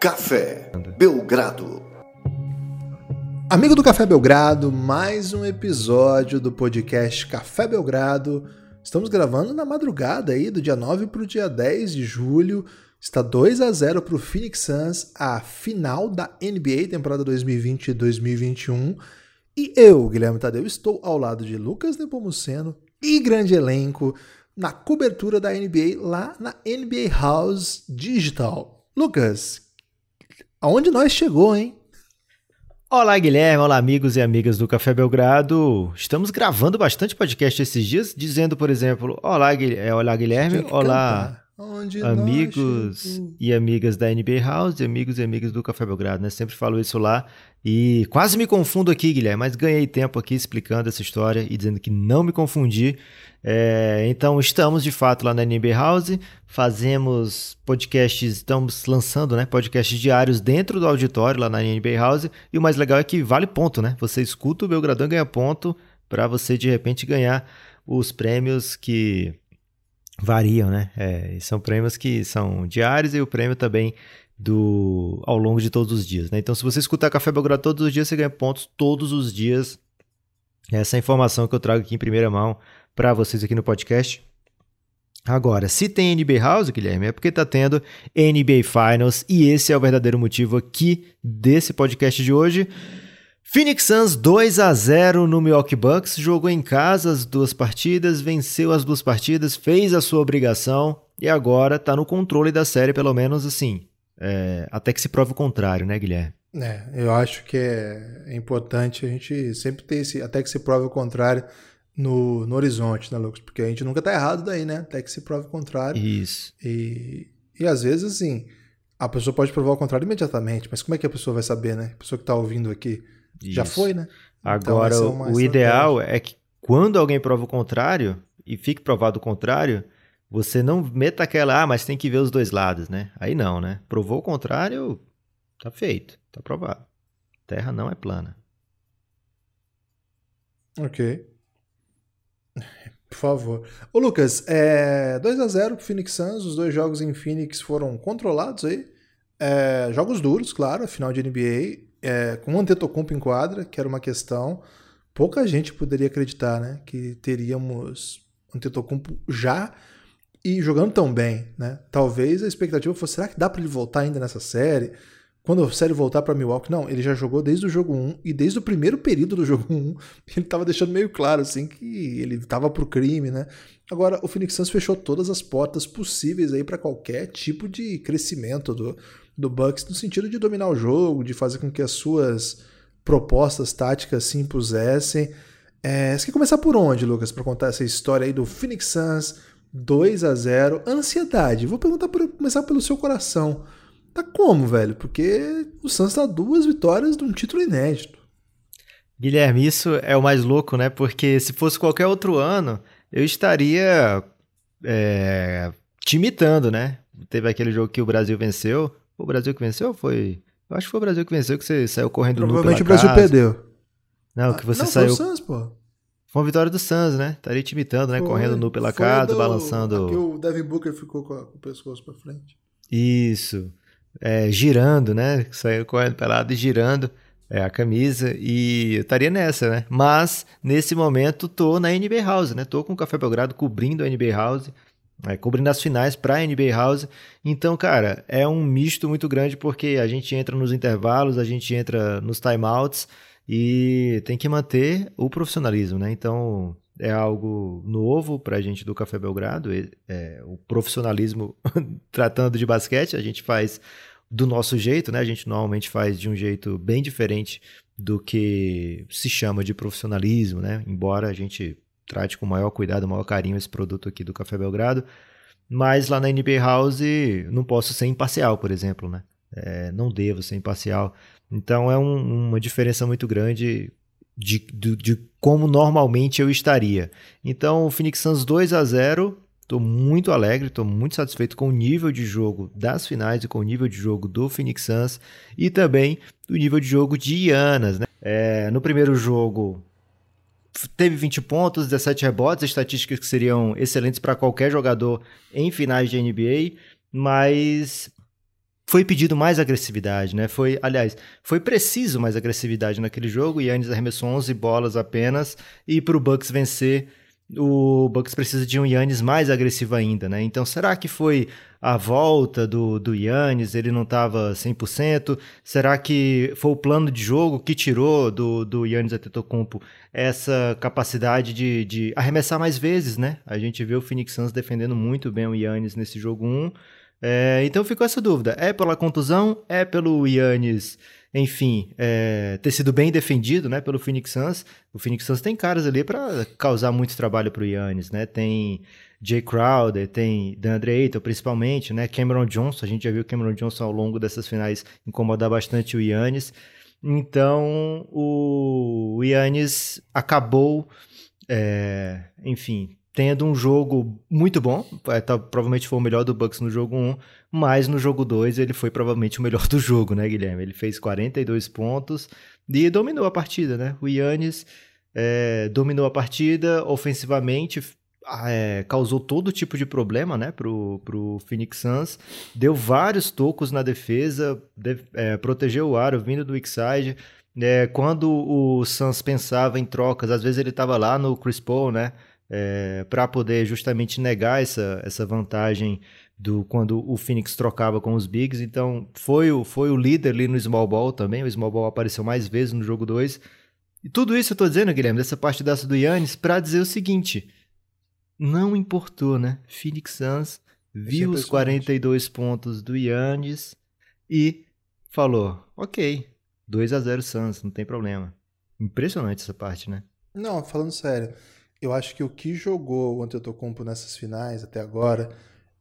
Café Belgrado. Amigo do Café Belgrado, mais um episódio do podcast Café Belgrado. Estamos gravando na madrugada aí do dia 9 para o dia 10 de julho. Está 2 a 0 para o Phoenix Suns, a final da NBA temporada 2020-2021. E eu, Guilherme Tadeu, estou ao lado de Lucas Nepomuceno e grande elenco na cobertura da NBA lá na NBA House Digital. Lucas, aonde nós chegou, hein? Olá, Guilherme. Olá, amigos e amigas do Café Belgrado. Estamos gravando bastante podcast esses dias, dizendo, por exemplo, Olá, Guilherme. É, olá Guilherme. Olá, Onde amigos e amigas da NBA House, amigos e amigas do Café Belgrado, né? Sempre falo isso lá e quase me confundo aqui, Guilherme, mas ganhei tempo aqui explicando essa história e dizendo que não me confundi. É, então estamos de fato lá na NBA House, fazemos podcasts, estamos lançando né, podcasts diários dentro do auditório lá na NBA House e o mais legal é que vale ponto, né? Você escuta o Belgradão ganha ponto para você de repente ganhar os prêmios que variam, né? É, são prêmios que são diários e o prêmio também do ao longo de todos os dias, né? Então, se você escutar Café Belgrado todos os dias, você ganha pontos todos os dias. Essa é a informação que eu trago aqui em primeira mão para vocês aqui no podcast. Agora, se tem NBA House, Guilherme, é porque está tendo NBA Finals e esse é o verdadeiro motivo aqui desse podcast de hoje. Phoenix Suns 2 a 0 no Milwaukee Bucks, jogou em casa as duas partidas, venceu as duas partidas, fez a sua obrigação e agora está no controle da série, pelo menos assim, é, até que se prove o contrário, né, Guilherme? É, eu acho que é, é importante a gente sempre ter esse, até que se prove o contrário no, no horizonte, né, Lucas? Porque a gente nunca tá errado daí, né? Até que se prove o contrário. Isso. E, e às vezes, assim, a pessoa pode provar o contrário imediatamente, mas como é que a pessoa vai saber, né? A pessoa que tá ouvindo aqui isso. Já foi, né? Agora, então, é o ideal é que quando alguém prova o contrário e fique provado o contrário, você não meta aquela, ah, mas tem que ver os dois lados, né? Aí não, né? Provou o contrário, tá feito, tá provado. Terra não é plana. Ok. Por favor. Ô Lucas, é 2 a 0 pro Phoenix Suns, os dois jogos em Phoenix foram controlados aí. É, jogos duros, claro, final de NBA é, com o Antetokounmpo em quadra, que era uma questão, pouca gente poderia acreditar, né, que teríamos Antetokounmpo já e jogando tão bem, né? Talvez a expectativa fosse, será que dá para ele voltar ainda nessa série? Quando a série voltar para Milwaukee, não, ele já jogou desde o jogo 1 e desde o primeiro período do jogo 1, ele estava deixando meio claro assim que ele estava pro crime, né? Agora o Phoenix Suns fechou todas as portas possíveis aí para qualquer tipo de crescimento do, do Bucks no sentido de dominar o jogo, de fazer com que as suas propostas táticas se impusessem. É, você quer começar por onde, Lucas, para contar essa história aí do Phoenix Suns 2 a 0 Ansiedade. Vou perguntar por começar pelo seu coração. Tá como, velho? Porque o Suns tá duas vitórias de um título inédito. Guilherme, isso é o mais louco, né? Porque se fosse qualquer outro ano, eu estaria é, te imitando, né? Teve aquele jogo que o Brasil venceu, foi o Brasil que venceu ou foi. Eu acho que foi o Brasil que venceu, que você saiu correndo Provavelmente o Brasil casa. perdeu. Não, que você não, saiu. Foi o Suns, pô. Foi uma vitória do Suns, né? Estaria te imitando, né? Foi, correndo nu pela casa, do... balançando. Aqui o Devin Booker ficou com, o pescoço pra frente. Isso. É, girando, né? Saiu correndo pelado e girando é, a camisa. E eu estaria nessa, né? Mas, nesse momento, tô na NBA House, né? Tô com o Café Belgrado cobrindo a NBA House é, cobrindo as finais para a NBA House. Então, cara, é um misto muito grande porque a gente entra nos intervalos, a gente entra nos timeouts e tem que manter o profissionalismo, né? Então, é algo novo para a gente do Café Belgrado, é, o profissionalismo tratando de basquete, a gente faz do nosso jeito, né? A gente normalmente faz de um jeito bem diferente do que se chama de profissionalismo, né? Embora a gente trate com o maior cuidado, o maior carinho esse produto aqui do Café Belgrado. Mas lá na NBA House não posso ser imparcial, por exemplo, né? É, não devo ser imparcial. Então é um, uma diferença muito grande de, de, de, como normalmente eu estaria. Então o Phoenix Suns 2 a 0 Estou muito alegre, estou muito satisfeito com o nível de jogo das finais e com o nível de jogo do Phoenix Suns e também do nível de jogo de Ianas. Né? É, no primeiro jogo, teve 20 pontos, 17 rebotes, estatísticas que seriam excelentes para qualquer jogador em finais de NBA, mas foi pedido mais agressividade, né? Foi, aliás, foi preciso mais agressividade naquele jogo. Yannis arremessou 11 bolas apenas e para o Bucks vencer, o Bucks precisa de um Yannis mais agressivo ainda, né? Então, será que foi a volta do, do Yannis, ele não estava 100%? Será que foi o plano de jogo que tirou do, do Yannis Antetokounmpo essa capacidade de, de arremessar mais vezes, né? A gente viu o Phoenix Suns defendendo muito bem o Yannis nesse jogo 1. É, então ficou essa dúvida. É pela contusão? É pelo Yannis, enfim, é, ter sido bem defendido né, pelo Phoenix Suns? O Phoenix Suns tem caras ali para causar muito trabalho para o Yannis, né? Tem Jay Crowder, tem DeAndre Ayton principalmente, né? Cameron Johnson, a gente já viu Cameron Johnson ao longo dessas finais incomodar bastante o Yannis. Então, o Yannis acabou, é, enfim, tendo um jogo muito bom. É, tá, provavelmente foi o melhor do Bucks no jogo 1, mas no jogo 2 ele foi provavelmente o melhor do jogo, né, Guilherme? Ele fez 42 pontos e dominou a partida, né? O Yannis é, dominou a partida ofensivamente, é, causou todo tipo de problema né, pro, pro Phoenix Suns, deu vários tocos na defesa, de, é, protegeu o aro vindo do weak side. É, quando o Suns pensava em trocas, às vezes ele estava lá no Chris Paul, né? é, para poder justamente negar essa, essa vantagem do quando o Phoenix trocava com os Bigs. Então, foi o, foi o líder ali no Small Ball também. O Small Ball apareceu mais vezes no jogo 2. E tudo isso eu tô dizendo, Guilherme, dessa partidaça do Yannis, para dizer o seguinte: não importou, né? Phoenix Suns viu os 42 pontos do Yannis e falou: ok, 2 a 0 Suns, não tem problema. Impressionante essa parte, né? Não, falando sério eu acho que o que jogou o Antetokounmpo nessas finais até agora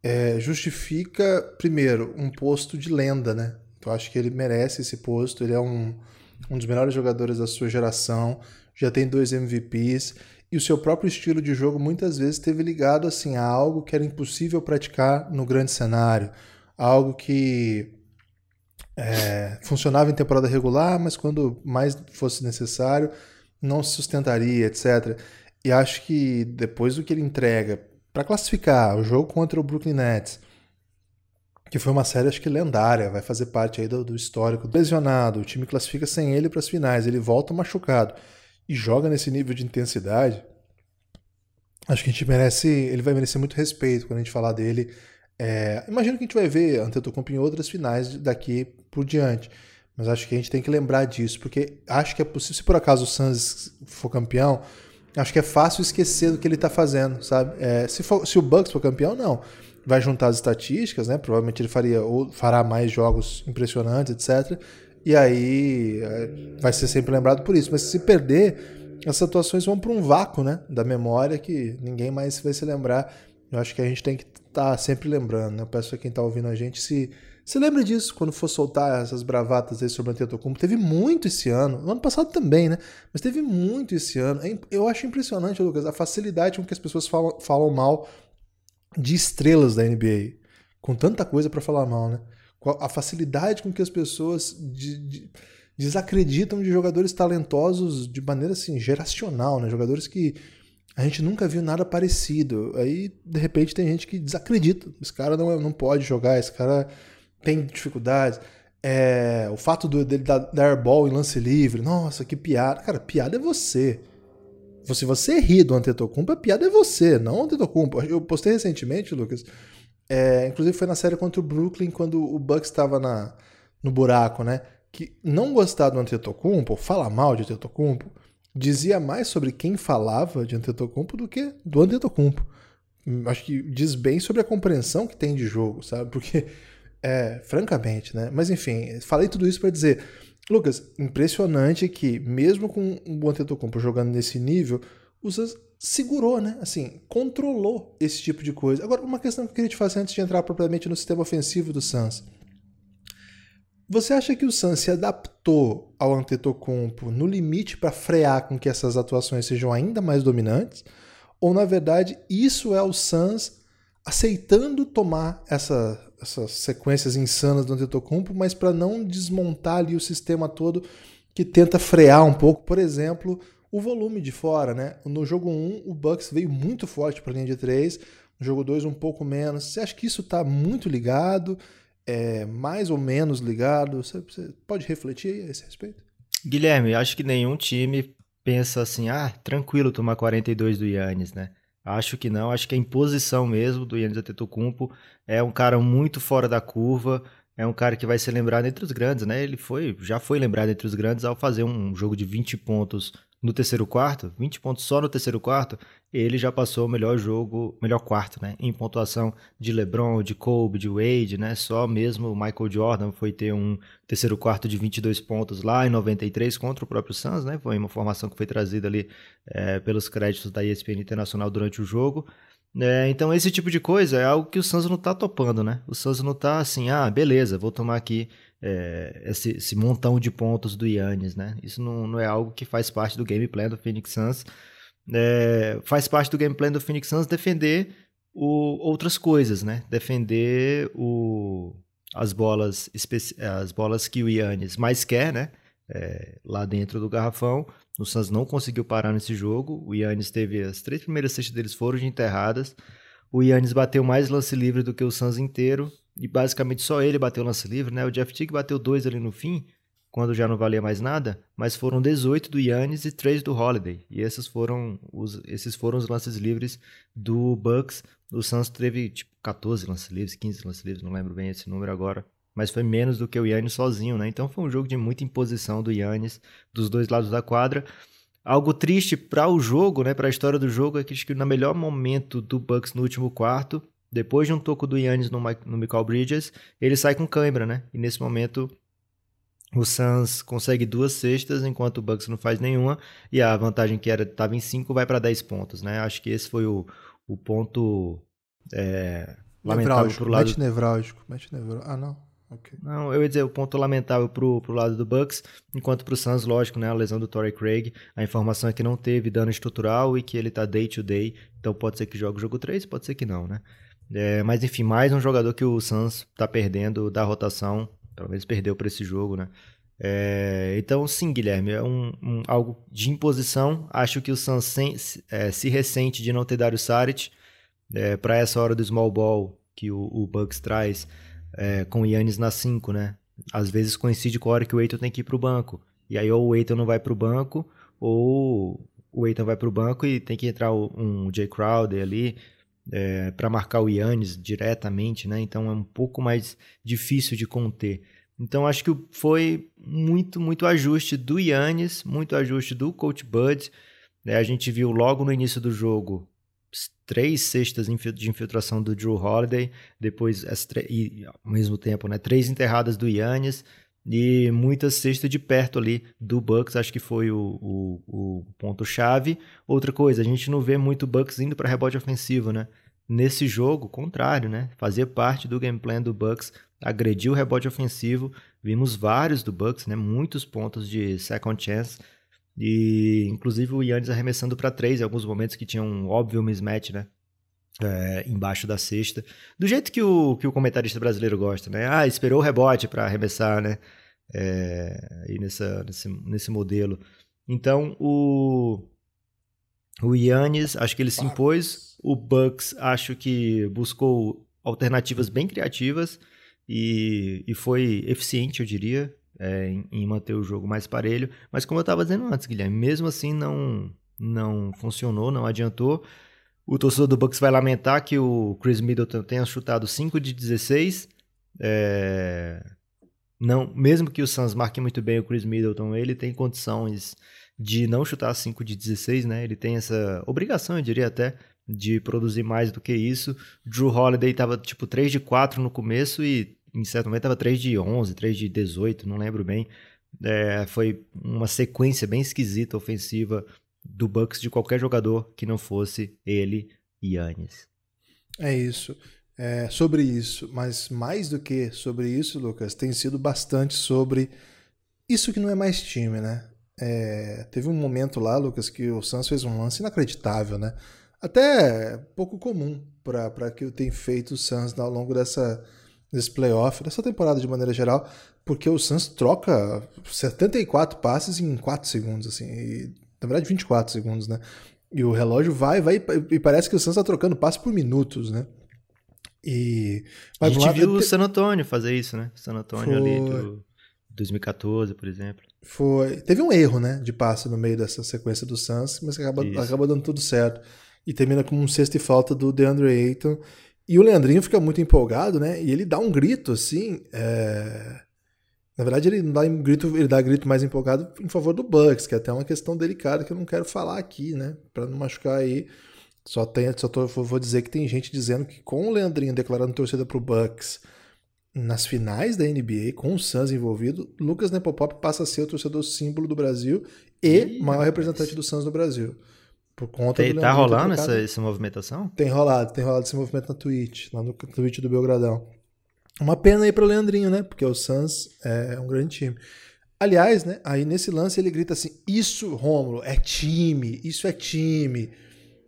é, justifica, primeiro, um posto de lenda, né? Eu acho que ele merece esse posto, ele é um, um dos melhores jogadores da sua geração, já tem dois MVPs, e o seu próprio estilo de jogo muitas vezes esteve ligado assim, a algo que era impossível praticar no grande cenário, algo que é, funcionava em temporada regular, mas quando mais fosse necessário, não se sustentaria, etc. E acho que depois do que ele entrega para classificar o jogo contra o Brooklyn Nets, que foi uma série acho que lendária, vai fazer parte aí do, do histórico. Lesionado, o time classifica sem ele para as finais, ele volta machucado e joga nesse nível de intensidade. Acho que a gente merece, ele vai merecer muito respeito quando a gente falar dele. É, imagino que a gente vai ver Antetokounmpo em outras finais daqui por diante. Mas acho que a gente tem que lembrar disso, porque acho que é possível, se por acaso o Suns for campeão, acho que é fácil esquecer do que ele está fazendo, sabe? É, se, for, se o Bucks for campeão, não. Vai juntar as estatísticas, né? Provavelmente ele faria ou fará mais jogos impressionantes, etc. E aí é, vai ser sempre lembrado por isso. Mas se perder, as atuações vão para um vácuo, né? Da memória que ninguém mais vai se lembrar. Eu acho que a gente tem que estar tá sempre lembrando, né? Eu peço a quem está ouvindo a gente se se lembra disso quando for soltar essas bravatas aí sobre o Antetokounmpo? Teve muito esse ano, no ano passado também, né? Mas teve muito esse ano. É eu acho impressionante, Lucas, a facilidade com que as pessoas falam, falam mal de estrelas da NBA. Com tanta coisa para falar mal, né? A facilidade com que as pessoas de, de, desacreditam de jogadores talentosos de maneira assim, geracional, né? Jogadores que a gente nunca viu nada parecido. Aí, de repente, tem gente que desacredita. Esse cara não, é, não pode jogar, esse cara tem dificuldades. É, o fato do, dele dar, dar airball em lance livre, nossa, que piada. Cara, piada é você. Se você ri do Antetokounmpo, a piada é você, não o Antetokounmpo. Eu postei recentemente, Lucas, é, inclusive foi na série contra o Brooklyn, quando o Bucks estava no buraco, né? Que não gostar do Antetokounmpo, falar mal de Antetokounmpo, dizia mais sobre quem falava de Antetokounmpo do que do Antetokounmpo. Acho que diz bem sobre a compreensão que tem de jogo, sabe? Porque é, francamente, né? Mas enfim, falei tudo isso para dizer, Lucas, impressionante que mesmo com o Antetokounmpo jogando nesse nível, o Suns segurou, né? Assim, controlou esse tipo de coisa. Agora, uma questão que eu queria te fazer antes de entrar propriamente no sistema ofensivo do Suns. Você acha que o Suns se adaptou ao Antetokounmpo no limite para frear com que essas atuações sejam ainda mais dominantes? Ou, na verdade, isso é o Suns aceitando tomar essa, essas sequências insanas do Antetokounmpo, mas para não desmontar ali o sistema todo que tenta frear um pouco, por exemplo, o volume de fora, né? No jogo 1, o Bucks veio muito forte para a linha de 3, no jogo 2 um pouco menos. Você acha que isso está muito ligado? é mais ou menos ligado? Você, você pode refletir a esse respeito? Guilherme, acho que nenhum time pensa assim, ah, tranquilo tomar 42 do Yannis, né? Acho que não, acho que a imposição mesmo do Yannis Antetokounmpo é um cara muito fora da curva, é um cara que vai ser lembrado entre os grandes, né? Ele foi, já foi lembrado entre os grandes ao fazer um jogo de 20 pontos no terceiro quarto, 20 pontos só no terceiro quarto, ele já passou o melhor jogo, melhor quarto, né? Em pontuação de LeBron, de Kobe, de Wade, né? Só mesmo o Michael Jordan foi ter um terceiro quarto de 22 pontos lá em 93 contra o próprio Suns, né? Foi uma formação que foi trazida ali é, pelos créditos da ESPN Internacional durante o jogo. É, então esse tipo de coisa é algo que o Suns não tá topando, né? O Suns não tá assim, ah, beleza, vou tomar aqui é, esse, esse, montão de pontos do Yannis, né? Isso não, não, é algo que faz parte do gameplay do Phoenix Suns. É, faz parte do gameplay do Phoenix Suns defender o, outras coisas, né? Defender o, as bolas as bolas que o Yannis mais quer, né? É, lá dentro do garrafão. O Suns não conseguiu parar nesse jogo. O Yannis teve as três primeiras cestas deles foram de enterradas. O Yannis bateu mais lance livre do que o Suns inteiro e basicamente só ele bateu lance livre, né? O Jeff Tick bateu dois ali no fim, quando já não valia mais nada, mas foram 18 do Yannis e 3 do Holiday. E esses foram os, esses foram os lances livres do Bucks. O Suns teve tipo 14 lances livres, 15 lances livres, não lembro bem esse número agora. Mas foi menos do que o Yannis sozinho, né? Então foi um jogo de muita imposição do Yannis dos dois lados da quadra. Algo triste para o jogo, né, para a história do jogo, é que no melhor momento do Bucks no último quarto, depois de um toco do Yannis no, no Michael Bridges, ele sai com câimbra, né? E nesse momento o Suns consegue duas cestas, enquanto o Bucks não faz nenhuma, e a vantagem que era estava em 5 vai para 10 pontos, né? Acho que esse foi o, o ponto é, lamentável para o lado... Match nevrálgico, match nevrálgico. Ah, não. Okay. Não, eu ia dizer o ponto lamentável pro, pro lado do Bucks, enquanto pro Suns, lógico, né, a lesão do Torrey Craig, a informação é que não teve dano estrutural e que ele tá day to day, então pode ser que jogue o jogo 3, pode ser que não, né? É, mas enfim, mais um jogador que o Suns está perdendo da rotação, menos perdeu para esse jogo, né? É, então, sim, Guilherme, é um, um, algo de imposição. Acho que o Suns sem, é, se ressente de não ter Dario Saric é, para essa hora do small ball que o, o Bucks traz é, com o Yannis na 5, né? Às vezes coincide com a hora que o Eiton tem que ir para o banco. E aí ou o Eiton não vai para o banco, ou o Eiton vai para o banco e tem que entrar um Jay Crowder ali é, para marcar o Yannis diretamente, né? Então é um pouco mais difícil de conter. Então acho que foi muito, muito ajuste do Yannis, muito ajuste do Coach Bud. É, a gente viu logo no início do jogo três cestas de infiltração do Drew Holiday, depois e ao mesmo tempo, né, três enterradas do Yannis e muitas cestas de perto ali do Bucks, acho que foi o, o, o ponto-chave. Outra coisa, a gente não vê muito Bucks indo para rebote ofensivo, né? Nesse jogo, contrário, né? Fazia parte do game plan do Bucks agredir o rebote ofensivo. Vimos vários do Bucks, né? Muitos pontos de second chance. E inclusive o Yannis arremessando para três em alguns momentos que tinha um óbvio mismatch, né? É, embaixo da cesta. Do jeito que o, que o comentarista brasileiro gosta, né? Ah, esperou o rebote para arremessar, né? É, e nessa, nesse, nesse modelo. Então, o, o Yannis, acho que ele se impôs. O Bucks, acho que buscou alternativas bem criativas e, e foi eficiente, eu diria, é, em, em, manter o jogo mais parelho. Mas como eu estava dizendo antes, Guilherme, mesmo assim não, não funcionou, não adiantou. O torcedor do Bucks vai lamentar que o Chris Middleton tenha chutado 5 de 16. É... Não, mesmo que o Suns marque muito bem o Chris Middleton, ele tem condições de não chutar 5 de 16, né? Ele tem essa obrigação, eu diria até, de produzir mais do que isso. Drew Holiday estava tipo 3 de 4 no começo e em certo momento estava 3 de 11, 3 de 18, não lembro bem. É, foi uma sequência bem esquisita ofensiva do Bucks de qualquer jogador que não fosse ele e Yannis. É isso. É, sobre isso, mas mais do que sobre isso, Lucas, tem sido bastante sobre isso que não é mais time, né? É, teve um momento lá, Lucas, que o Suns fez um lance inacreditável, né? Até pouco comum para que tem feito o Suns ao longo dessa, desse playoff, dessa temporada de maneira geral, porque o Suns troca 74 passes em 4 segundos, assim, e, na verdade 24 segundos, né? E o relógio vai, vai, e parece que o Suns está trocando passes por minutos, né? E, a gente viu o San Antonio fazer isso, né? San Antonio ali do 2014, por exemplo. Foi. Teve um erro, né? De passe no meio dessa sequência do Suns, mas acaba, acaba dando tudo certo. E termina com um sexto e falta do DeAndre Ayton. E o Leandrinho fica muito empolgado, né? E ele dá um grito, assim. É... Na verdade, ele dá um grito, ele dá um grito mais empolgado em favor do Bucks, que é até uma questão delicada que eu não quero falar aqui, né? Para não machucar aí. Só, tem, só tô, vou dizer que tem gente dizendo que com o Leandrinho declarando torcida pro Bucks nas finais da NBA, com o Suns envolvido, Lucas Nepopop passa a ser o torcedor símbolo do Brasil e Ih, maior representante do Suns no Brasil. Por conta tem, do Tá rolando essa, essa movimentação? Tem rolado, tem rolado esse movimento na Twitch, lá no Twitch do Belgradão. Uma pena aí para o Leandrinho, né? Porque o Suns é um grande time. Aliás, né? Aí nesse lance ele grita assim: Isso, Rômulo, é time, isso é time.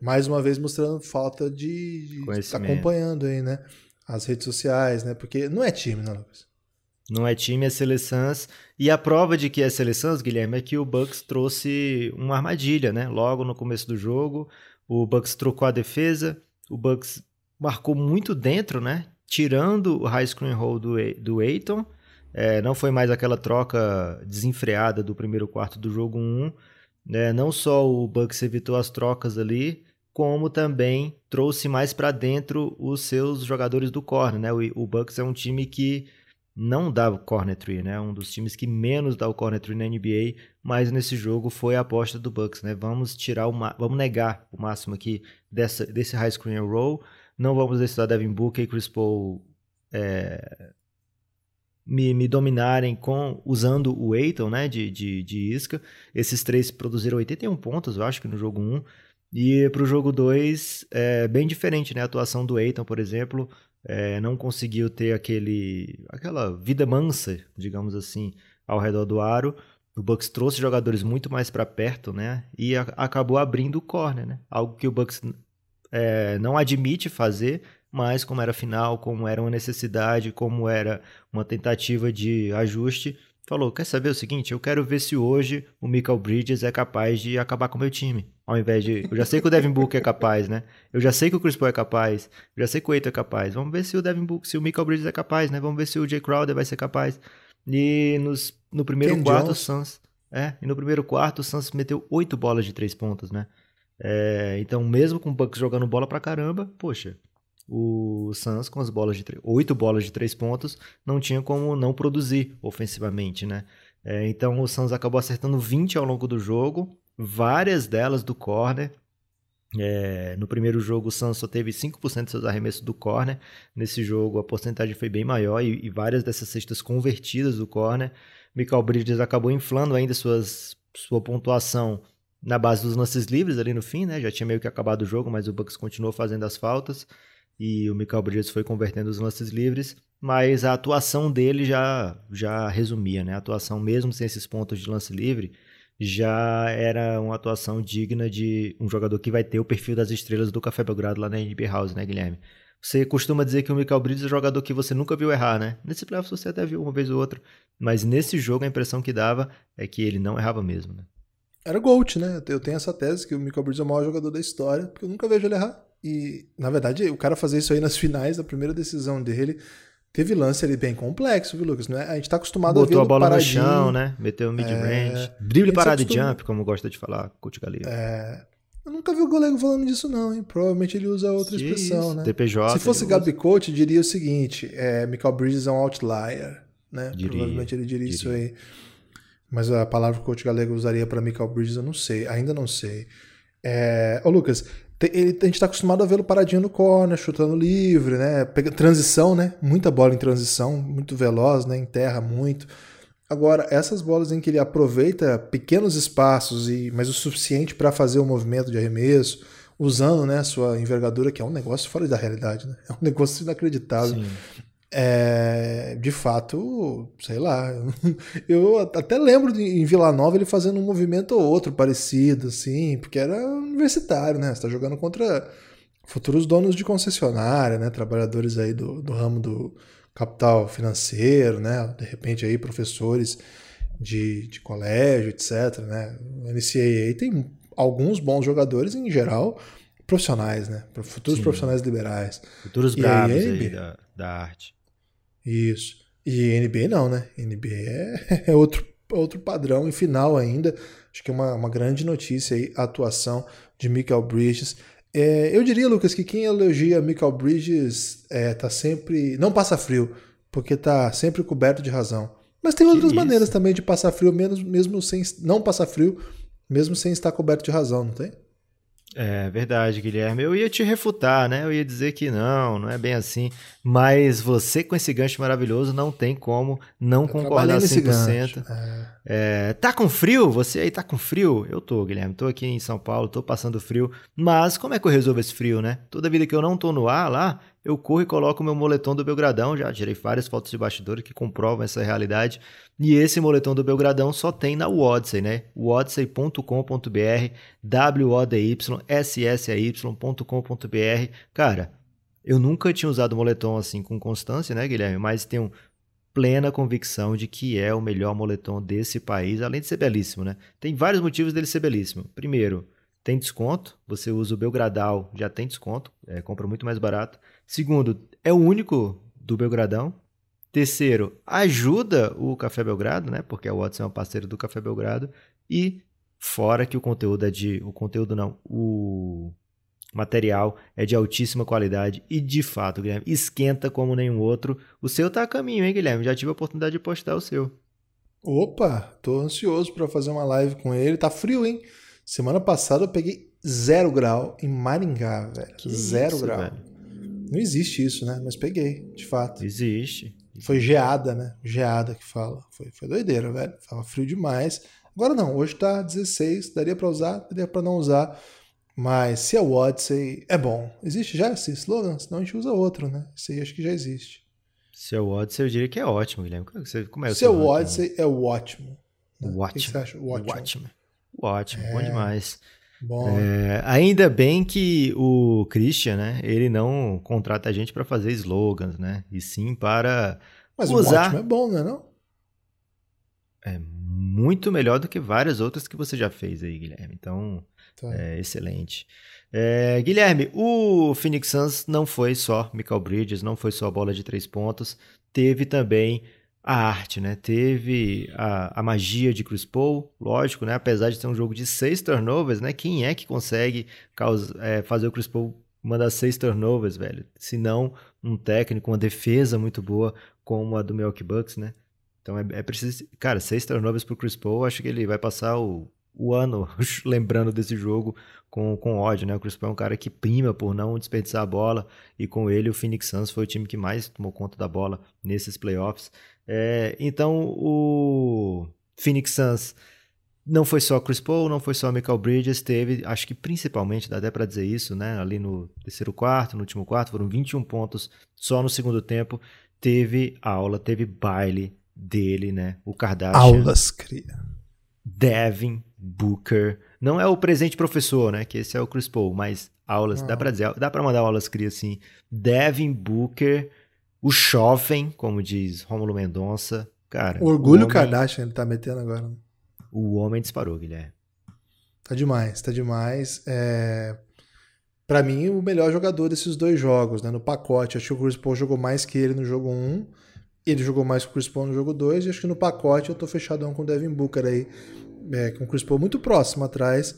Mais uma vez mostrando falta de estar tá acompanhando aí, né? As redes sociais, né? Porque não é time, né, Lucas? Não é time, é seleções. E a prova de que é seleções, Guilherme, é que o Bucks trouxe uma armadilha, né? Logo no começo do jogo, o Bucks trocou a defesa, o Bucks marcou muito dentro, né? Tirando o high screen roll do, do Aiton. É, não foi mais aquela troca desenfreada do primeiro quarto do jogo 1. Né? Não só o Bucks evitou as trocas ali, como também trouxe mais para dentro os seus jogadores do corner, né? O, o Bucks é um time que não dá o corner tree, né? Um dos times que menos dá o corner na NBA, mas nesse jogo foi a aposta do Bucks, né? Vamos tirar o vamos negar o máximo aqui dessa, desse high screen roll, não vamos deixar Devin Booker e Chris Paul é, me, me, dominarem com usando o Aiton, né? De, de, de isca. Esses três produziram 81 pontos, eu acho que no jogo 1. E para o jogo 2 é bem diferente, né? A atuação do Aiton, por exemplo, é, não conseguiu ter aquele, aquela vida mansa, digamos assim, ao redor do aro. O Bucks trouxe jogadores muito mais para perto, né? E a, acabou abrindo o corner, né? Algo que o Bucks é, não admite fazer, mas como era final, como era uma necessidade, como era uma tentativa de ajuste, falou: quer saber o seguinte? Eu quero ver se hoje o Michael Bridges é capaz de acabar com o meu time. Ao invés de. Eu já sei que o Devin Booker é capaz, né? Eu já sei que o Chris Paul é capaz. Eu já sei que o Eito é capaz. Vamos ver se o Devin Booker, se o Michael Bridges é capaz, né? Vamos ver se o Jay Crowder vai ser capaz. E nos, no primeiro Ken quarto, Jones. o Suns. É, e no primeiro quarto, o Suns meteu oito bolas de três pontos, né? É, então, mesmo com o Bucks jogando bola pra caramba, poxa, o Suns com as bolas de oito bolas de três pontos não tinha como não produzir ofensivamente, né? É, então o Suns acabou acertando 20 ao longo do jogo, várias delas do corner. É, no primeiro jogo o Suns só teve 5% de seus arremessos do corner. Nesse jogo a porcentagem foi bem maior e, e várias dessas cestas convertidas do corner. Michael Bridges acabou inflando ainda suas, sua pontuação na base dos lances livres ali no fim, né? Já tinha meio que acabado o jogo, mas o Bucks continuou fazendo as faltas e o Michael Bridges foi convertendo os lances livres, mas a atuação dele já já resumia, né? A atuação mesmo sem esses pontos de lance livre já era uma atuação digna de um jogador que vai ter o perfil das estrelas do Café Belgrado lá na NBA House, né, Guilherme? Você costuma dizer que o Michael Bridges é um jogador que você nunca viu errar, né? Nesse playoff você até viu uma vez ou outra, mas nesse jogo a impressão que dava é que ele não errava mesmo, né? Era GOAT, né? Eu tenho essa tese que o Michael Bridges é o maior jogador da história, porque eu nunca vejo ele errar. E, na verdade, o cara fazer isso aí nas finais, a primeira decisão dele, teve lance ali bem complexo, viu, Lucas? É? A gente tá acostumado Botou a ver a bola no chão, né? Meteu o mid-range. É... Drible parado de jump, como gosta de falar Coach Galego. É... Eu nunca vi o Galego falando disso, não, hein? Provavelmente ele usa outra expressão, isso? né? TPJ. Se fosse Gabi Coach, diria o seguinte: é, Michael Bridges é um outlier, né? Diria, Provavelmente ele diria, diria, isso aí. Mas a palavra que o Coach Galego usaria para Michael Bridges, eu não sei, ainda não sei. É... Ô, Lucas, ele, a gente está acostumado a vê-lo paradinho no corner, chutando livre, né? Pega, transição, né? Muita bola em transição, muito veloz, né? Enterra muito. Agora, essas bolas em que ele aproveita pequenos espaços, e mas o suficiente para fazer o um movimento de arremesso, usando né, a sua envergadura, que é um negócio fora da realidade, né? É um negócio inacreditável. Sim. É, de fato, sei lá. Eu até lembro de, em Vila Nova ele fazendo um movimento ou outro parecido, assim, porque era universitário, né? Você tá jogando contra futuros donos de concessionária, né? Trabalhadores aí do, do ramo do capital financeiro, né? De repente aí professores de, de colégio, etc, né? O NCAA tem alguns bons jogadores em geral profissionais, né? Futuros Sim. profissionais liberais. Futuros bravos aí, aí da, da arte. Isso. E NBA não, né? NBA é, é outro, outro padrão e final ainda. Acho que é uma, uma grande notícia aí a atuação de Michael Bridges. É, eu diria, Lucas, que quem elogia Michael Bridges é, tá sempre. não passa frio, porque tá sempre coberto de razão. Mas tem que outras isso? maneiras também de passar frio, mesmo, mesmo sem não passar frio, mesmo sem estar coberto de razão, não tem? É verdade, Guilherme. Eu ia te refutar, né? Eu ia dizer que não, não é bem assim. Mas você com esse gancho maravilhoso não tem como não eu concordar 100%. É. É, tá com frio? Você aí tá com frio? Eu tô, Guilherme. Tô aqui em São Paulo, tô passando frio. Mas como é que eu resolvo esse frio, né? Toda vida que eu não tô no ar lá, eu corro e coloco o meu moletom do Belgradão. Já tirei várias fotos de bastidores que comprovam essa realidade. E esse moletom do Belgradão só tem na Wodsey, né? wodsey.com.br, w-o-d-y-s-s-a-y.com.br. Cara, eu nunca tinha usado moletom assim com constância, né, Guilherme? Mas tenho plena convicção de que é o melhor moletom desse país, além de ser belíssimo, né? Tem vários motivos dele ser belíssimo. Primeiro, tem desconto. Você usa o Belgradal, já tem desconto, é, compra muito mais barato. Segundo, é o único do Belgradão. Terceiro, ajuda o Café Belgrado, né? Porque a Watson é um parceiro do Café Belgrado. E fora que o conteúdo é de. O conteúdo não, o material é de altíssima qualidade e de fato, Guilherme, esquenta como nenhum outro. O seu tá a caminho, hein, Guilherme? Já tive a oportunidade de postar o seu. Opa, tô ansioso para fazer uma live com ele. Tá frio, hein? Semana passada eu peguei zero grau em Maringá, velho. Que zero isso, grau. Velho. Não existe isso, né? Mas peguei, de fato. Existe. Foi geada, né? Geada que fala. Foi, foi doideira, velho. Tava frio demais. Agora não, hoje tá 16, daria para usar, daria para não usar. Mas se é o Odyssey, é bom. Existe já esse slogan? Senão a gente usa outro, né? Esse aí acho que já existe. Se é o Odyssey, eu diria que é ótimo, Guilherme. Como é o se é o Odyssey, é o ótimo. Né? O ótimo. O que você acha? O ótimo. ótimo. Ótimo, é... bom demais. É, ainda bem que o Christian, né, ele não contrata a gente para fazer slogans, né, e sim para Mas usar... o ótimo é bom, não é não? É muito melhor do que várias outras que você já fez aí, Guilherme. Então, tá. é excelente. É, Guilherme, o Phoenix Suns não foi só Michael Bridges, não foi só a bola de três pontos, teve também a arte, né? Teve a, a magia de Chris Paul, lógico, né? Apesar de ser um jogo de seis turnovers, né? Quem é que consegue causa, é, fazer o Chris Paul mandar seis turnovers, velho? Se não um técnico, uma defesa muito boa como a do Milwaukee Bucks, né? Então é, é preciso... Cara, seis turnovers pro Chris Paul, acho que ele vai passar o, o ano lembrando desse jogo com, com ódio, né? O Chris Paul é um cara que prima por não desperdiçar a bola e com ele o Phoenix Suns foi o time que mais tomou conta da bola nesses playoffs. É, então o Phoenix Suns não foi só Chris Paul, não foi só Michael Bridges, teve, acho que principalmente, dá até para dizer isso, né? Ali no terceiro quarto, no último quarto, foram 21 pontos só no segundo tempo. Teve aula, teve baile dele, né? O Kardashian. Aulas, cria. Devin Booker. Não é o presente professor, né? Que esse é o Chris Paul, mas aulas, ah. dá para dizer, dá para mandar aulas cria assim. Devin Booker o Chofen, como diz Rômulo Mendonça. Cara, o orgulho o homem... Kardashian ele tá metendo agora. Né? O homem disparou, Guilherme. Tá demais, tá demais. É... Para mim, o melhor jogador desses dois jogos, né? No pacote, acho que o Chris Paul jogou mais que ele no jogo 1. Ele jogou mais que o Chris Paul no jogo 2. E acho que no pacote eu tô fechadão com o Devin Booker aí. É, com o Chris Paul muito próximo atrás.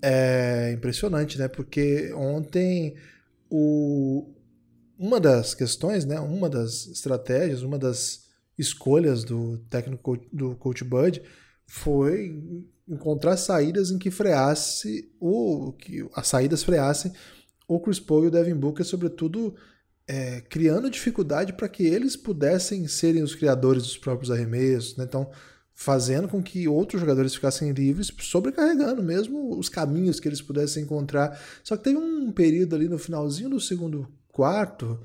É impressionante, né? Porque ontem o, uma das questões, né, uma das estratégias, uma das escolhas do técnico do coach Bud foi encontrar saídas em que freasse o que as saídas freassem o Chris Paul e o Devin Booker, sobretudo é, criando dificuldade para que eles pudessem serem os criadores dos próprios arremessos, né? então fazendo com que outros jogadores ficassem livres, sobrecarregando mesmo os caminhos que eles pudessem encontrar. Só que teve um período ali no finalzinho do segundo quarto,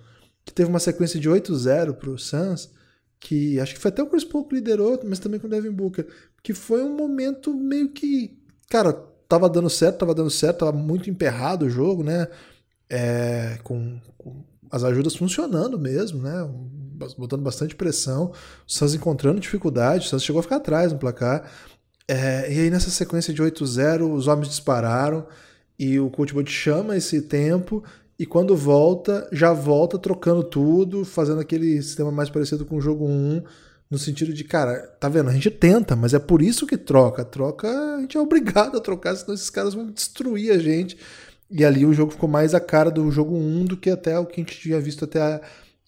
que teve uma sequência de 8-0 para o Suns, que acho que foi até o Chris Paul que liderou, mas também com o Devin Booker, que foi um momento meio que, cara, tava dando certo, tava dando certo, tava muito emperrado o jogo, né? É, com, com, as ajudas funcionando mesmo, né? Botando bastante pressão, o Suns encontrando dificuldade, o Suns chegou a ficar atrás no placar. É, e aí nessa sequência de 8-0, os homens dispararam e o Coach Bud chama esse tempo e quando volta, já volta trocando tudo, fazendo aquele sistema mais parecido com o jogo 1, no sentido de, cara, tá vendo? A gente tenta, mas é por isso que troca. Troca, a gente é obrigado a trocar, senão esses caras vão destruir a gente. E ali o jogo ficou mais a cara do jogo 1 do que até o que a gente tinha visto até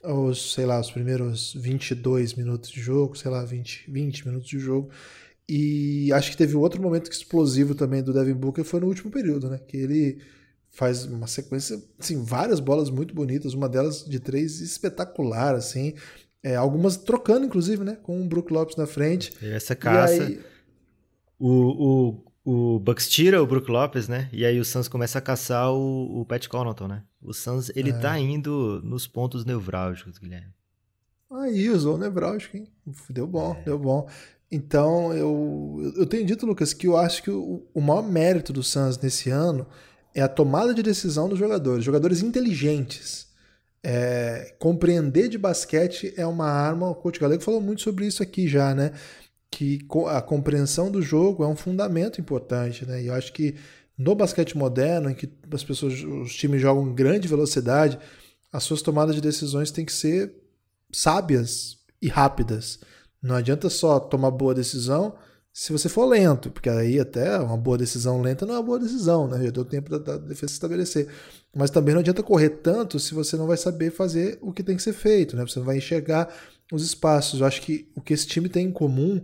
os, sei lá, os primeiros 22 minutos de jogo, sei lá, 20, 20 minutos de jogo. E acho que teve outro momento explosivo também do Devin Booker foi no último período, né? Que ele faz uma sequência, assim, várias bolas muito bonitas, uma delas de três espetacular, assim. É, algumas trocando, inclusive, né? Com o Brook Lopes na frente. E essa caça. Aí... O, o, o Bucks tira o Brook Lopes, né? E aí o Suns começa a caçar o, o Pat Connaughton, né? O Suns, ele é. tá indo nos pontos nevrálgicos, Guilherme. Aí, usou o nevrálgico, hein? Deu bom, é. deu bom. Então, eu, eu tenho dito, Lucas, que eu acho que o, o maior mérito do Suns nesse ano é a tomada de decisão dos jogadores. Jogadores inteligentes. É, compreender de basquete é uma arma. O coach Galego falou muito sobre isso aqui já, né? Que a compreensão do jogo é um fundamento importante, né? E eu acho que no basquete moderno, em que as pessoas, os times jogam em grande velocidade, as suas tomadas de decisões têm que ser sábias e rápidas. Não adianta só tomar boa decisão se você for lento, porque aí até uma boa decisão lenta não é uma boa decisão, né? Já deu tempo da, da defesa se estabelecer. Mas também não adianta correr tanto se você não vai saber fazer o que tem que ser feito, né? Você não vai enxergar os espaços. Eu acho que o que esse time tem em comum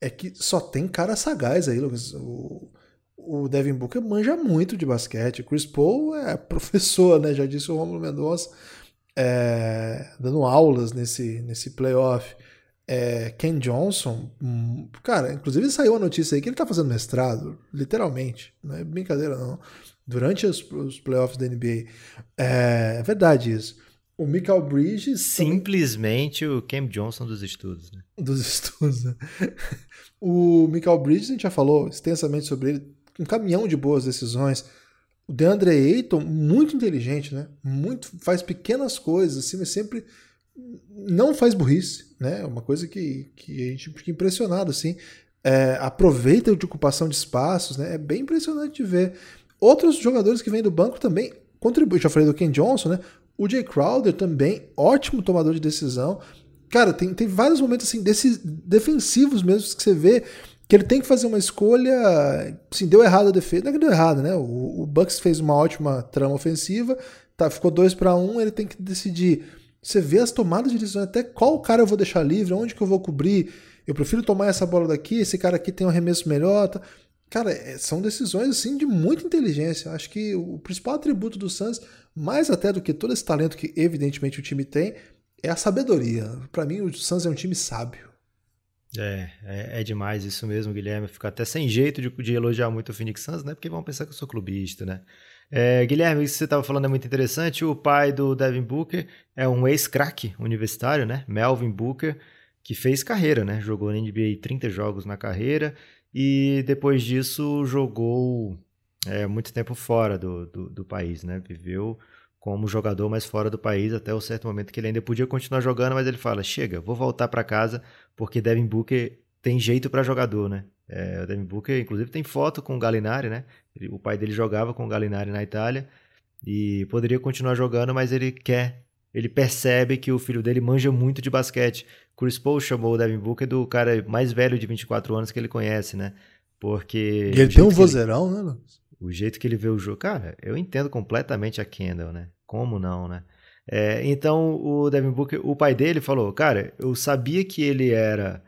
é que só tem cara sagaz aí, Lucas. O, o Devin Booker manja muito de basquete. O Chris Paul é professor, né? Já disse o Romulo Mendonça, é, dando aulas nesse, nesse playoff é, Ken Johnson, hum, cara, inclusive saiu a notícia aí que ele tá fazendo mestrado, literalmente, não é brincadeira não, durante os, os playoffs da NBA. É, é verdade isso. O Michael Bridges. Simplesmente também... o Cam Johnson dos estudos, né? Dos estudos, né? O Michael Bridges, a gente já falou extensamente sobre ele, um caminhão de boas decisões. O DeAndre Ayton, muito inteligente, né? Muito, faz pequenas coisas, assim, mas sempre não faz burrice, né? É uma coisa que, que a gente fica impressionado, assim. É, aproveita de ocupação de espaços, né? É bem impressionante de ver. Outros jogadores que vêm do banco também contribuem. Já falei do Ken Johnson, né? O Jay Crowder também, ótimo tomador de decisão. Cara, tem, tem vários momentos assim, desses defensivos mesmo que você vê que ele tem que fazer uma escolha. Assim, deu errado a defesa. Não é que deu errado, né? O, o Bucks fez uma ótima trama ofensiva, tá, ficou 2 para 1 um, ele tem que decidir você vê as tomadas de decisão, até qual cara eu vou deixar livre, onde que eu vou cobrir. Eu prefiro tomar essa bola daqui, esse cara aqui tem um arremesso melhor. Tá? Cara, é, são decisões assim de muita inteligência. Acho que o principal atributo do Suns, mais até do que todo esse talento que evidentemente o time tem, é a sabedoria. Para mim, o Suns é um time sábio. É, é, é, demais isso mesmo, Guilherme. Fico até sem jeito de, de elogiar muito o Phoenix Suns, né? Porque vão pensar que eu sou clubista, né? É, Guilherme, isso que você estava falando é muito interessante. O pai do Devin Booker é um ex-craque universitário, né? Melvin Booker, que fez carreira, né? Jogou na NBA 30 jogos na carreira e depois disso jogou é, muito tempo fora do, do, do, país, né? Viveu como jogador, mas fora do país até o certo momento que ele ainda podia continuar jogando, mas ele fala: chega, vou voltar para casa porque Devin Booker tem jeito para jogador, né? É, o Devin Booker, inclusive, tem foto com o Galinari, né? O pai dele jogava com o Galinari na Itália e poderia continuar jogando, mas ele quer, ele percebe que o filho dele manja muito de basquete. Chris Paul chamou o Devin Booker do cara mais velho de 24 anos que ele conhece, né? Porque. E ele tem um vozeirão, ele, né, Lucas? O jeito que ele vê o jogo. Cara, eu entendo completamente a Kendall, né? Como não, né? É, então o Devin Booker, o pai dele falou: Cara, eu sabia que ele era.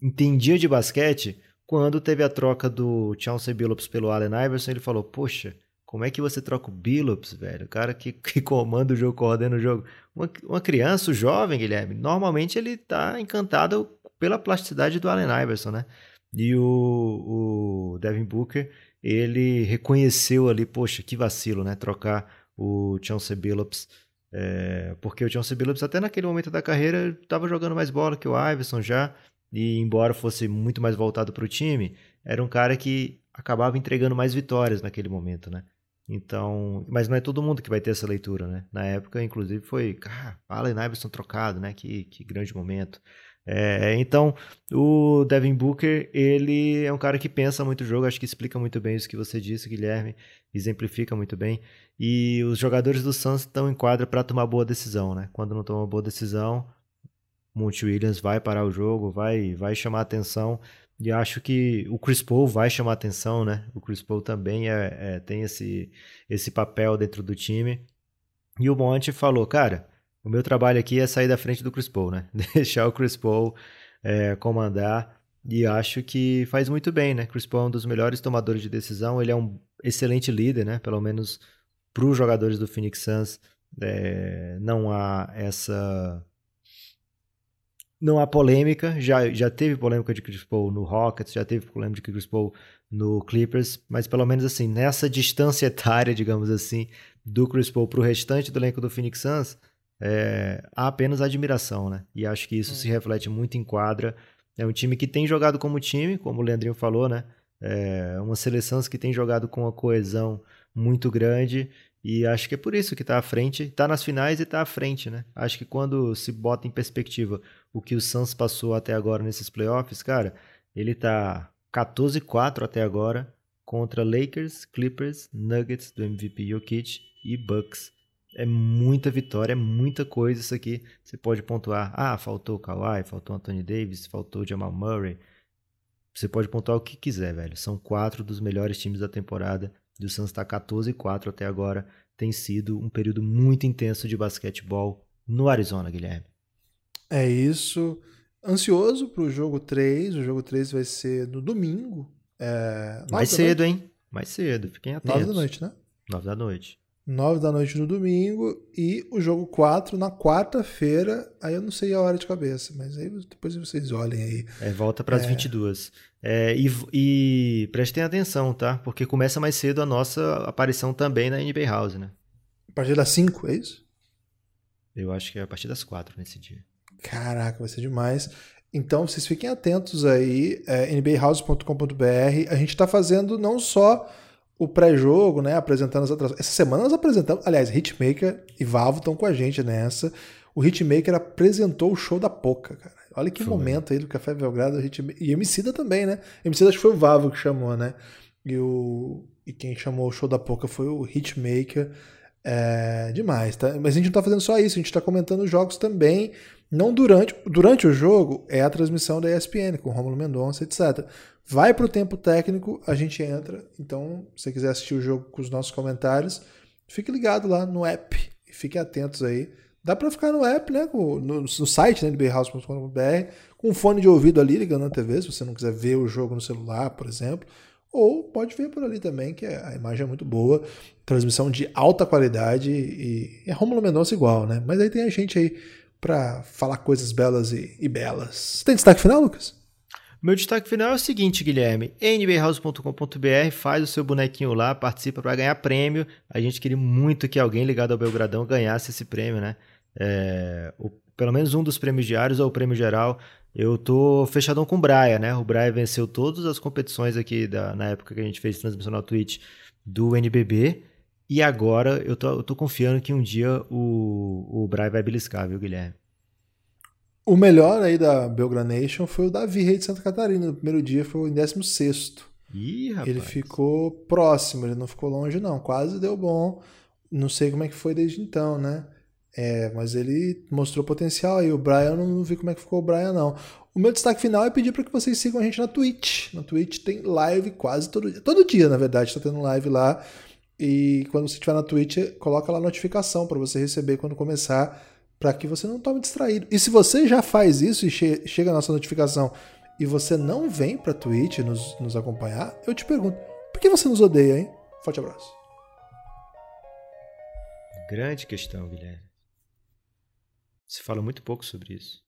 entendia de basquete quando teve a troca do Chauncey Billups pelo Allen Iverson, ele falou: Poxa, como é que você troca o Billups, velho? O cara que, que comanda o jogo, coordena o jogo. Uma, uma criança, o jovem, Guilherme, normalmente ele tá encantado pela plasticidade do Allen Iverson, né? E o, o Devin Booker, ele reconheceu ali, poxa, que vacilo, né? Trocar o Chauncey Billups. É, porque o Chauncey Billups, até naquele momento da carreira, estava jogando mais bola que o Iverson já e embora fosse muito mais voltado para o time, era um cara que acabava entregando mais vitórias naquele momento, né? Então, mas não é todo mundo que vai ter essa leitura, né? Na época, inclusive, foi, ah, Allen Iverson trocado, né? Que, que grande momento. É, então, o Devin Booker, ele é um cara que pensa muito o jogo, acho que explica muito bem isso que você disse, Guilherme, exemplifica muito bem. E os jogadores do Suns estão em quadra para tomar boa decisão, né? Quando não toma boa decisão, Monte Williams vai parar o jogo, vai, vai chamar atenção. E acho que o Chris Paul vai chamar atenção, né? O Chris Paul também é, é, tem esse, esse papel dentro do time. E o Monte falou, cara, o meu trabalho aqui é sair da frente do Chris Paul, né? Deixar o Chris Paul é, comandar. E acho que faz muito bem, né? Chris Paul é um dos melhores tomadores de decisão. Ele é um excelente líder, né? Pelo menos para os jogadores do Phoenix Suns. É, não há essa não há polêmica, já, já teve polêmica de Chris Paul no Rockets, já teve polêmica de Chris Paul no Clippers, mas pelo menos assim, nessa distância etária, digamos assim, do Chris Paul para o restante do elenco do Phoenix Suns, é, há apenas admiração, né? E acho que isso é. se reflete muito em quadra. É um time que tem jogado como time, como o Leandrinho falou, né? É uma seleção que tem jogado com uma coesão muito grande e acho que é por isso que está à frente, está nas finais e está à frente, né? Acho que quando se bota em perspectiva o que o Suns passou até agora nesses playoffs, cara, ele tá 14-4 até agora contra Lakers, Clippers, Nuggets do MVP Jokic e Bucks. É muita vitória, é muita coisa isso aqui. Você pode pontuar, ah, faltou o Kawhi, faltou o Anthony Davis, faltou o Jamal Murray. Você pode pontuar o que quiser, velho. São quatro dos melhores times da temporada. E o Suns está 14-4 até agora. Tem sido um período muito intenso de basquetebol no Arizona, Guilherme. É isso. Ansioso para o jogo 3. O jogo 3 vai ser no domingo. É... Mais cedo, hein? Mais cedo. Fiquem atentos. 9 da noite, né? 9 da noite. 9 da noite no domingo e o jogo 4 na quarta-feira. Aí eu não sei a hora de cabeça, mas aí depois vocês olhem aí. É, volta para as é... 22. É, e, e prestem atenção, tá? Porque começa mais cedo a nossa aparição também na NBA House, né? A partir das 5, é isso? Eu acho que é a partir das 4 nesse dia. Caraca, vai ser demais. Então, vocês fiquem atentos aí, é, nbahouse.com.br. A gente está fazendo não só o pré-jogo, né, apresentando as atrações. Essa semana nós apresentamos, aliás, Hitmaker e Valvo estão com a gente nessa. O Hitmaker apresentou o show da Poca, cara. Olha que momento aí do Café Belgrado. Hitmaker... E Emicida também, né? Emicida acho que foi o Vavo que chamou, né? E, o... e quem chamou o show da Poca foi o Hitmaker. É demais, tá? Mas a gente não tá fazendo só isso, a gente tá comentando os jogos também. Não durante, durante o jogo é a transmissão da ESPN com Romulo Mendonça, etc. Vai para o tempo técnico, a gente entra. Então, se você quiser assistir o jogo com os nossos comentários, fique ligado lá no app e fiquem atentos aí. Dá para ficar no app, né? No, no site, né? nbhouse.com.br, com fone de ouvido ali ligando na TV, se você não quiser ver o jogo no celular, por exemplo. Ou pode ver por ali também, que a imagem é muito boa, transmissão de alta qualidade e é Romulo Mendonça igual, né? Mas aí tem a gente aí para falar coisas belas e, e belas. Tem destaque final, Lucas? Meu destaque final é o seguinte, Guilherme. nbhouse.com.br, faz o seu bonequinho lá, participa para ganhar prêmio. A gente queria muito que alguém ligado ao Belgradão ganhasse esse prêmio, né? É, o, pelo menos um dos prêmios diários ou o prêmio geral. Eu tô fechadão com o Braia, né? O Braia venceu todas as competições aqui da, na época que a gente fez transmissão na Twitch do NBB. E agora eu tô, eu tô confiando que um dia o, o Bray vai beliscar, viu, Guilherme? O melhor aí da Belgranation foi o Davi, rei de Santa Catarina. No primeiro dia foi em 16. Ih, rapaz. Ele ficou próximo, ele não ficou longe, não. Quase deu bom. Não sei como é que foi desde então, né? É, mas ele mostrou potencial aí. O Brian, eu não vi como é que ficou o Brian, não. O meu destaque final é pedir para que vocês sigam a gente na Twitch. Na Twitch tem live quase todo dia. Todo dia, na verdade, está tendo live lá. E quando você estiver na Twitch, coloca lá a notificação para você receber quando começar, para que você não tome distraído. E se você já faz isso e che chega a nossa notificação e você não vem para Twitch nos, nos acompanhar, eu te pergunto, por que você nos odeia, hein? Forte abraço. Grande questão, Guilherme. Se fala muito pouco sobre isso.